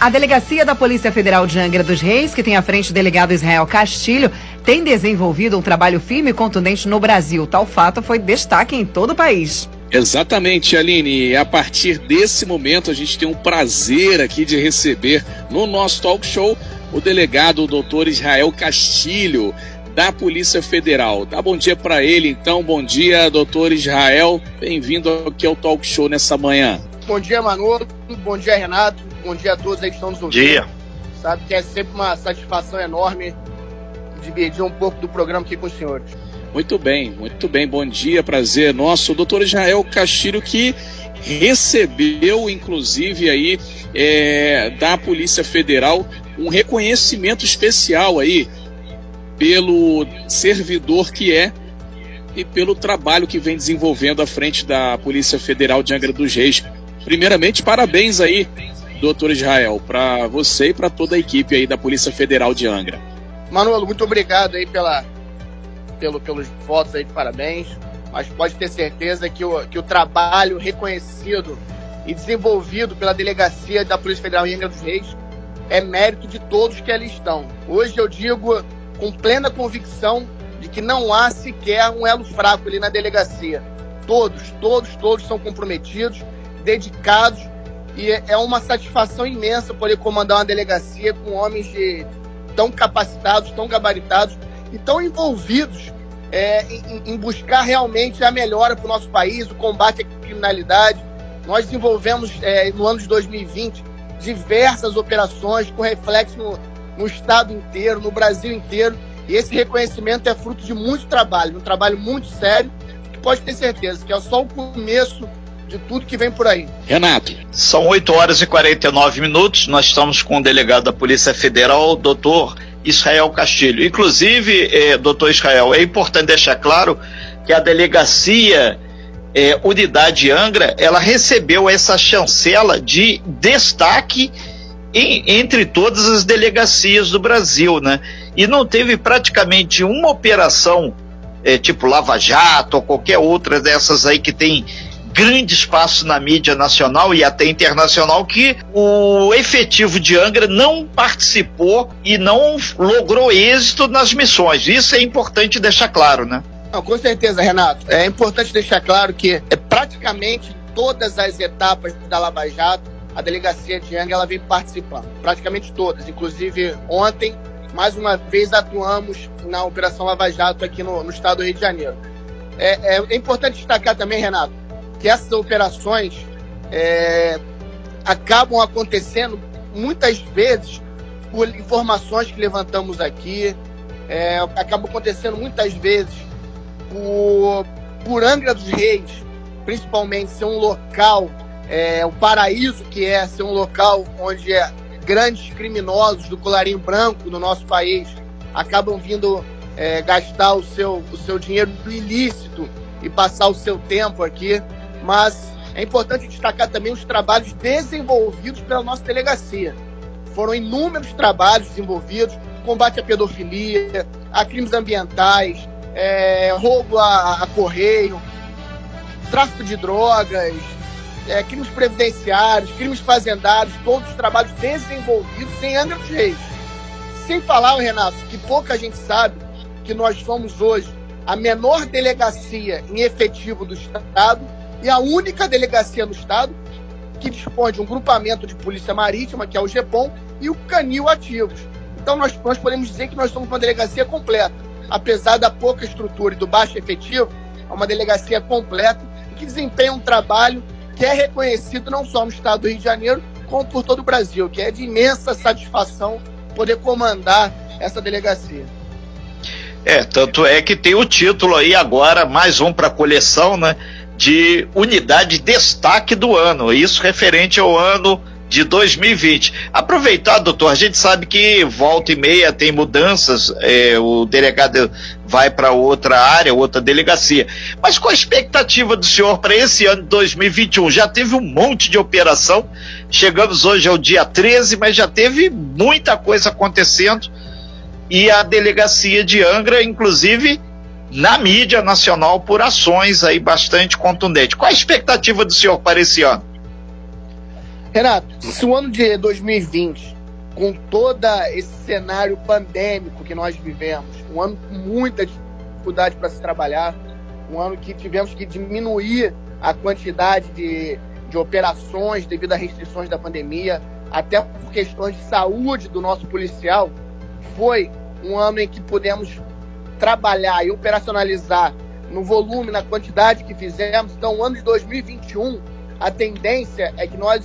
A delegacia da Polícia Federal de Angra dos Reis, que tem à frente o delegado Israel Castilho, tem desenvolvido um trabalho firme e contundente no Brasil. Tal fato foi destaque em todo o país. Exatamente, Aline. A partir desse momento, a gente tem um prazer aqui de receber no nosso talk show o delegado o doutor Israel Castilho, da Polícia Federal. Dá bom dia para ele, então. Bom dia, doutor Israel. Bem-vindo aqui ao talk show nessa manhã. Bom dia, Manolo. Bom dia, Renato. Bom dia a todos aí que estão nos ouvindo. Dia. Sabe que é sempre uma satisfação enorme dividir um pouco do programa aqui com os senhores. Muito bem, muito bem. Bom dia, prazer nosso. O doutor Israel Castilho que recebeu, inclusive, aí é, da Polícia Federal um reconhecimento especial aí pelo servidor que é e pelo trabalho que vem desenvolvendo à frente da Polícia Federal de Angra dos Reis. Primeiramente, parabéns aí, doutor Israel, para você e para toda a equipe aí da Polícia Federal de Angra. Manolo, muito obrigado aí pela, pelo, pelos votos aí de parabéns, mas pode ter certeza que o, que o trabalho reconhecido e desenvolvido pela delegacia da Polícia Federal em Angra dos Reis é mérito de todos que ali estão. Hoje eu digo com plena convicção de que não há sequer um elo fraco ali na delegacia. Todos, todos, todos são comprometidos, dedicados e é uma satisfação imensa poder comandar uma delegacia com homens de, tão capacitados, tão gabaritados e tão envolvidos é, em, em, buscar realmente a melhora para o nosso país, o combate à criminalidade. Nós desenvolvemos é, no ano de 2020 diversas operações com reflexo no, no estado inteiro, no Brasil inteiro. E esse reconhecimento é fruto de muito trabalho, um trabalho muito sério, que pode ter certeza que é só o começo de tudo que vem por aí. Renato. São 8 horas e 49 minutos. Nós estamos com o delegado da Polícia Federal, doutor Israel Castilho. Inclusive, eh, doutor Israel, é importante deixar claro que a delegacia eh, Unidade Angra, ela recebeu essa chancela de destaque em, entre todas as delegacias do Brasil, né? E não teve praticamente uma operação é, tipo Lava Jato ou qualquer outra dessas aí que tem grande espaço na mídia nacional e até internacional que o efetivo de Angra não participou e não logrou êxito nas missões. Isso é importante deixar claro, né? Não, com certeza, Renato. É importante deixar claro que é praticamente todas as etapas da Lava Jato a delegacia de Angra ela vem participando, praticamente todas. Inclusive, ontem, mais uma vez, atuamos na Operação Lava Jato aqui no, no estado do Rio de Janeiro. É, é, é, importante destacar também, Renato, que essas operações é, acabam acontecendo muitas vezes por informações que levantamos aqui, é, acabam acontecendo muitas vezes por, por Angra dos Reis, principalmente ser um local é, o paraíso que é ser um local onde é, grandes criminosos do colarinho branco no nosso país acabam vindo é, gastar o seu, o seu dinheiro ilícito e passar o seu tempo aqui. Mas é importante destacar também os trabalhos desenvolvidos pela nossa delegacia. Foram inúmeros trabalhos desenvolvidos, combate à pedofilia, a crimes ambientais, é, roubo a, a correio, tráfico de drogas, é, crimes previdenciários, crimes fazendários, todos os trabalhos desenvolvidos em Angra dos Reis. Sem falar, Renato, que pouca gente sabe que nós somos hoje a menor delegacia em efetivo do Estado e a única delegacia no Estado que dispõe de um grupamento de polícia marítima, que é o GEPOM, e o Canil ativos. Então nós, nós podemos dizer que nós somos uma delegacia completa. Apesar da pouca estrutura e do baixo efetivo, é uma delegacia completa que desempenha um trabalho que é reconhecido não só no estado do Rio de Janeiro, como por todo o Brasil, que é de imensa satisfação poder comandar essa delegacia. É, tanto é que tem o título aí agora, mais um para a coleção, né? De unidade destaque do ano. Isso referente ao ano de 2020. Aproveitar, doutor, a gente sabe que volta e meia tem mudanças, é, o delegado vai para outra área, outra delegacia. Mas qual a expectativa do senhor para esse ano de 2021? Já teve um monte de operação, chegamos hoje ao dia 13, mas já teve muita coisa acontecendo e a delegacia de Angra, inclusive, na mídia nacional por ações aí bastante contundentes. Qual a expectativa do senhor para esse ano? Renato, se o ano de 2020, com todo esse cenário pandêmico que nós vivemos, um ano com muita dificuldade para se trabalhar, um ano que tivemos que diminuir a quantidade de, de operações devido a restrições da pandemia, até por questões de saúde do nosso policial, foi um ano em que pudemos trabalhar e operacionalizar no volume, na quantidade que fizemos. Então, o ano de 2021, a tendência é que nós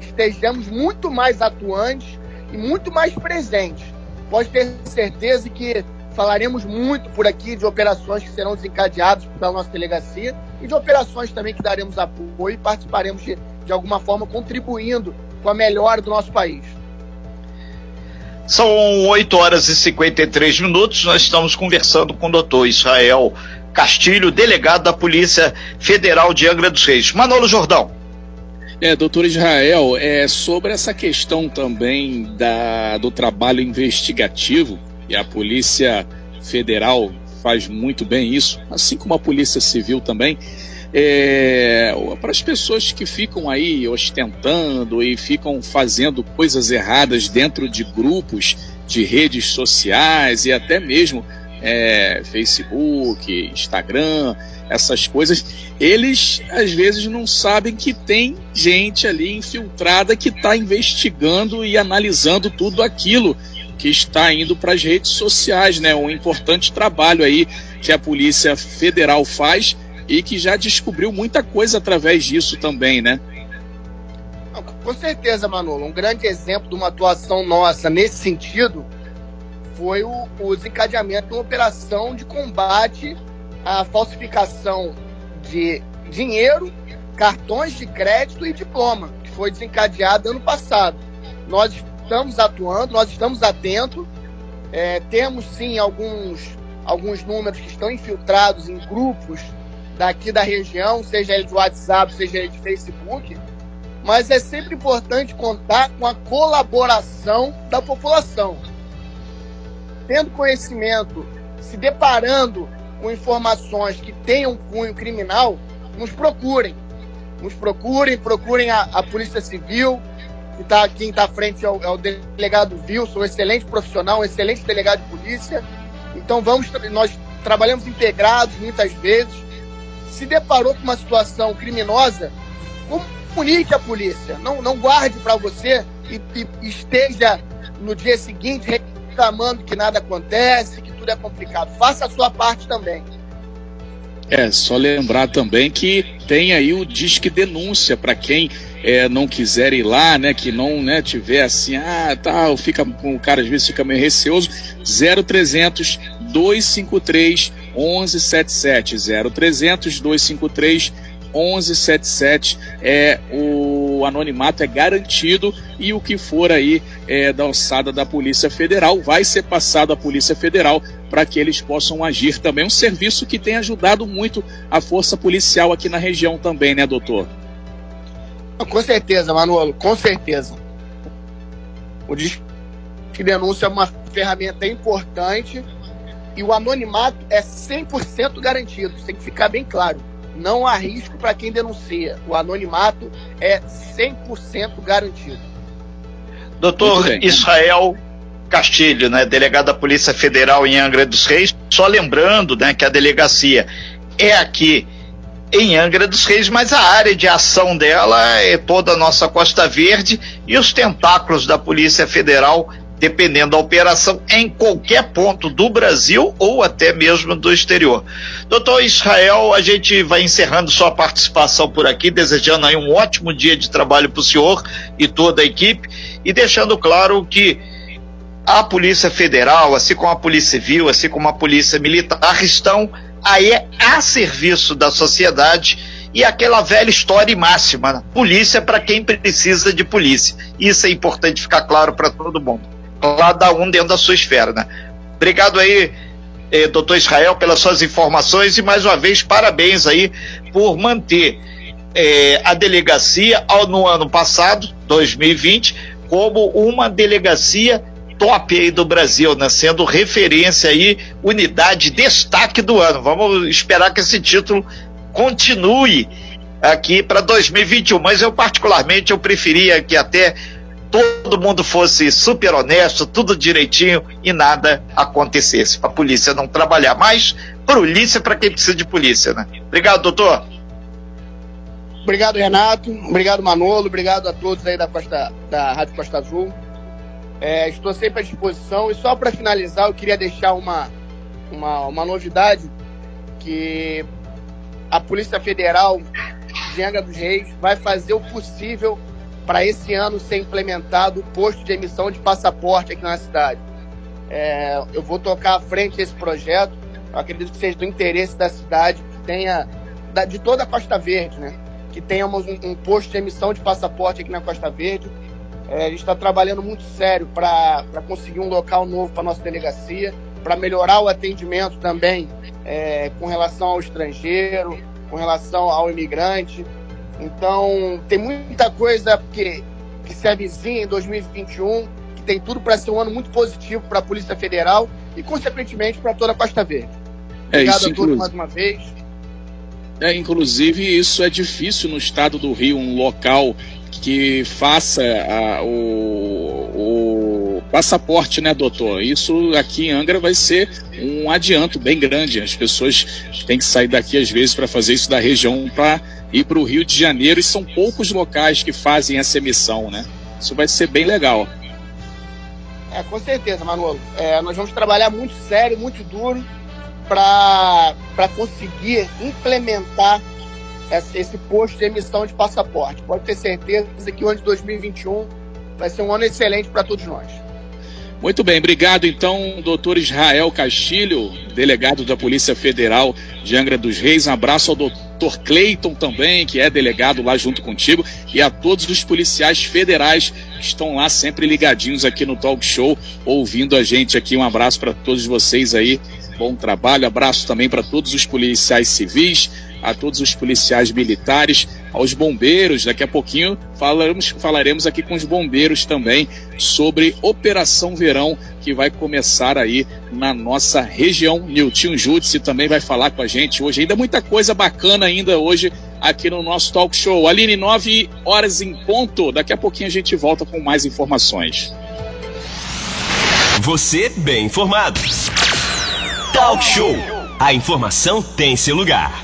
estejamos muito mais atuantes e muito mais presentes. Pode ter certeza que falaremos muito por aqui de operações que serão desencadeadas pela nossa delegacia e de operações também que daremos apoio e participaremos de, de alguma forma contribuindo com a melhora do nosso país. São 8 horas e 53 minutos. Nós estamos conversando com o doutor Israel Castilho, delegado da Polícia Federal de Angra dos Reis. Manolo Jordão. É, doutor Israel, é sobre essa questão também da, do trabalho investigativo, e a Polícia Federal faz muito bem isso, assim como a Polícia Civil também. É, para as pessoas que ficam aí ostentando e ficam fazendo coisas erradas dentro de grupos de redes sociais e até mesmo é, Facebook, Instagram, essas coisas, eles às vezes não sabem que tem gente ali infiltrada que está investigando e analisando tudo aquilo que está indo para as redes sociais, né? Um importante trabalho aí que a Polícia Federal faz e que já descobriu muita coisa através disso também, né? Com certeza, Manolo. Um grande exemplo de uma atuação nossa nesse sentido foi o, o desencadeamento de uma operação de combate à falsificação de dinheiro, cartões de crédito e diploma, que foi desencadeado ano passado. Nós estamos atuando, nós estamos atentos, é, temos sim alguns, alguns números que estão infiltrados em grupos daqui da região, seja ele de WhatsApp, seja ele de Facebook, mas é sempre importante contar com a colaboração da população tendo conhecimento, se deparando com informações que tenham cunho criminal, nos procurem. Nos procurem, procurem a, a Polícia Civil, que tá, quem está à frente é o, é delegado Wilson, um excelente profissional, um excelente delegado de polícia. Então vamos, nós trabalhamos integrados muitas vezes. Se deparou com uma situação criminosa, comunique a polícia. Não, não guarde para você e, e esteja no dia seguinte reclamando que nada acontece, que tudo é complicado. Faça a sua parte também. É, só lembrar também que tem aí o Disque Denúncia para quem é, não quiser ir lá, né, que não né, tiver assim, ah, tal, tá, fica, o cara às vezes fica meio receoso, 0300 253 1177, 0300 253 1177 é o anonimato é garantido e o que for aí é, da alçada da Polícia Federal vai ser passado à Polícia Federal para que eles possam agir também. Um serviço que tem ajudado muito a força policial aqui na região também, né, doutor? Com certeza, Manolo, com certeza. O Disque Denúncia é uma ferramenta importante e o anonimato é 100% garantido, isso tem que ficar bem claro não há risco para quem denuncia. O anonimato é 100% garantido. Doutor Israel Castilho, né, delegado da Polícia Federal em Angra dos Reis, só lembrando né, que a delegacia é aqui em Angra dos Reis, mas a área de ação dela é toda a nossa Costa Verde e os tentáculos da Polícia Federal dependendo da operação, em qualquer ponto do Brasil ou até mesmo do exterior. Doutor Israel, a gente vai encerrando sua participação por aqui, desejando aí um ótimo dia de trabalho para o senhor e toda a equipe, e deixando claro que a Polícia Federal, assim como a Polícia Civil, assim como a Polícia Militar, estão aí a serviço da sociedade e aquela velha história e máxima: polícia para quem precisa de polícia. Isso é importante ficar claro para todo mundo cada um dentro da sua esfera, né? Obrigado aí, eh, doutor Israel, pelas suas informações e mais uma vez parabéns aí por manter eh, a delegacia ao, no ano passado, 2020, como uma delegacia top aí do Brasil, né? Sendo referência aí, unidade destaque do ano. Vamos esperar que esse título continue aqui para 2021, mas eu particularmente eu preferia que até todo mundo fosse super honesto, tudo direitinho e nada acontecesse. Para a polícia não trabalhar mais, polícia para quem precisa de polícia, né? Obrigado, doutor. Obrigado, Renato. Obrigado, Manolo. Obrigado a todos aí da, Costa, da Rádio Costa Azul. É, estou sempre à disposição. E só para finalizar, eu queria deixar uma, uma, uma novidade que a Polícia Federal de Angra dos Reis vai fazer o possível para esse ano ser implementado o posto de emissão de passaporte aqui na cidade. É, eu vou tocar à frente desse projeto. Eu acredito que seja do interesse da cidade, que tenha, da, de toda a Costa Verde, né? Que tenhamos um, um, posto de emissão de passaporte aqui na Costa Verde. É, a gente está trabalhando muito sério para conseguir um local novo para nossa delegacia, para melhorar o atendimento também é, com relação ao estrangeiro, com relação ao imigrante. Então, tem muita coisa que, que se avizinha em 2021, que tem tudo para ser um ano muito positivo para a Polícia Federal e, consequentemente, para toda a Costa Verde. É Obrigado é a todos mais uma vez. É, inclusive, isso é difícil no estado do Rio, um local que faça a, o, o, passaporte, né, doutor? Isso aqui em Angra vai ser um adianto bem grande. As pessoas têm que sair daqui às vezes para fazer isso da região para ir para o Rio de Janeiro e são poucos locais que fazem essa emissão, né? Isso vai ser bem legal. É, com certeza, Manolo. É, nós vamos trabalhar muito sério, muito duro para conseguir implementar esse posto de emissão de passaporte. Pode ter certeza que o ano de 2021 vai ser um ano excelente para todos nós. Muito bem, obrigado então, doutor Israel Castilho, delegado da Polícia Federal de Angra dos Reis. Um abraço ao doutor Cleiton também, que é delegado lá junto contigo, e a todos os policiais federais que estão lá sempre ligadinhos aqui no Talk Show, ouvindo a gente aqui. Um abraço para todos vocês aí. Bom trabalho, abraço também para todos os policiais civis, a todos os policiais militares, aos bombeiros. Daqui a pouquinho falaremos, falaremos aqui com os bombeiros também sobre Operação Verão, que vai começar aí na nossa região. Nilton Júdice também vai falar com a gente hoje. Ainda muita coisa bacana ainda hoje aqui no nosso talk show. Aline, 9 horas em ponto. Daqui a pouquinho a gente volta com mais informações. Você bem informado. Talk Show. A informação tem seu lugar.